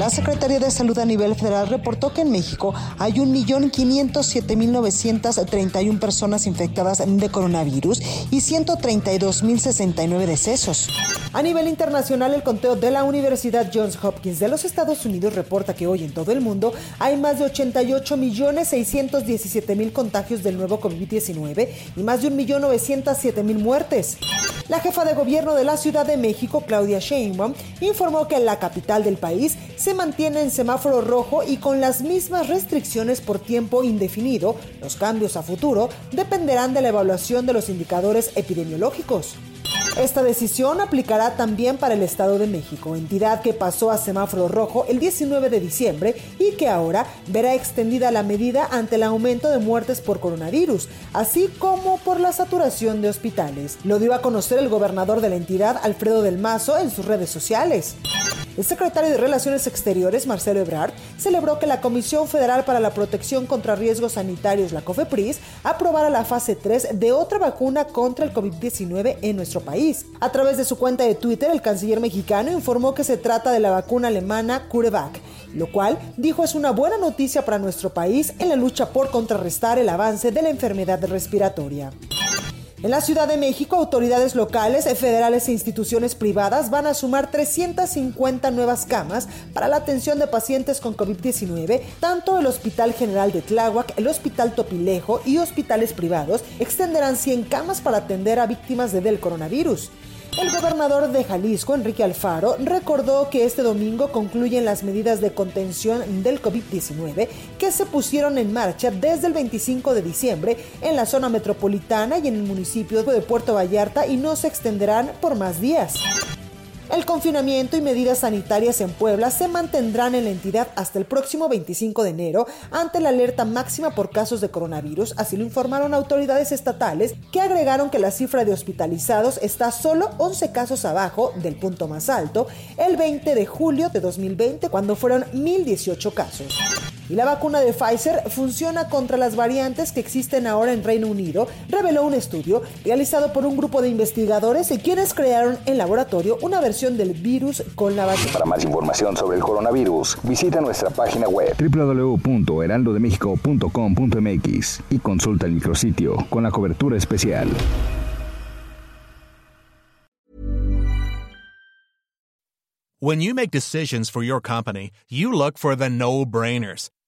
La Secretaría de Salud a nivel federal reportó que en México hay 1.507.931 personas infectadas de coronavirus y 132.069 decesos. A nivel internacional, el conteo de la Universidad Johns Hopkins de los Estados Unidos reporta que hoy en todo el mundo hay más de 88.617.000 contagios del nuevo COVID-19 y más de 1.907.000 muertes. La jefa de gobierno de la Ciudad de México, Claudia Sheinbaum, informó que en la capital del país se mantiene en semáforo rojo y con las mismas restricciones por tiempo indefinido. Los cambios a futuro dependerán de la evaluación de los indicadores epidemiológicos. Esta decisión aplicará también para el Estado de México, entidad que pasó a semáforo rojo el 19 de diciembre y que ahora verá extendida la medida ante el aumento de muertes por coronavirus, así como por la saturación de hospitales. Lo dio a conocer el gobernador de la entidad, Alfredo del Mazo, en sus redes sociales. El secretario de Relaciones Exteriores, Marcelo Ebrard, celebró que la Comisión Federal para la Protección contra Riesgos Sanitarios, la COFEPRIS, aprobara la fase 3 de otra vacuna contra el COVID-19 en nuestro país. A través de su cuenta de Twitter, el canciller mexicano informó que se trata de la vacuna alemana CureVac, lo cual dijo es una buena noticia para nuestro país en la lucha por contrarrestar el avance de la enfermedad respiratoria. En la Ciudad de México, autoridades locales, federales e instituciones privadas van a sumar 350 nuevas camas para la atención de pacientes con COVID-19. Tanto el Hospital General de Tláhuac, el Hospital Topilejo y hospitales privados extenderán 100 camas para atender a víctimas de del coronavirus. El gobernador de Jalisco, Enrique Alfaro, recordó que este domingo concluyen las medidas de contención del COVID-19 que se pusieron en marcha desde el 25 de diciembre en la zona metropolitana y en el municipio de Puerto Vallarta y no se extenderán por más días. El confinamiento y medidas sanitarias en Puebla se mantendrán en la entidad hasta el próximo 25 de enero ante la alerta máxima por casos de coronavirus, así lo informaron autoridades estatales que agregaron que la cifra de hospitalizados está solo 11 casos abajo del punto más alto el 20 de julio de 2020 cuando fueron 1018 casos. Y la vacuna de Pfizer funciona contra las variantes que existen ahora en Reino Unido, reveló un estudio realizado por un grupo de investigadores y quienes crearon en laboratorio una versión del virus con la vacuna. Para más información sobre el coronavirus, visita nuestra página web www.heraldodemexico.com.mx y consulta el micrositio con la cobertura especial. When you make decisions for your company, you look for the no-brainers.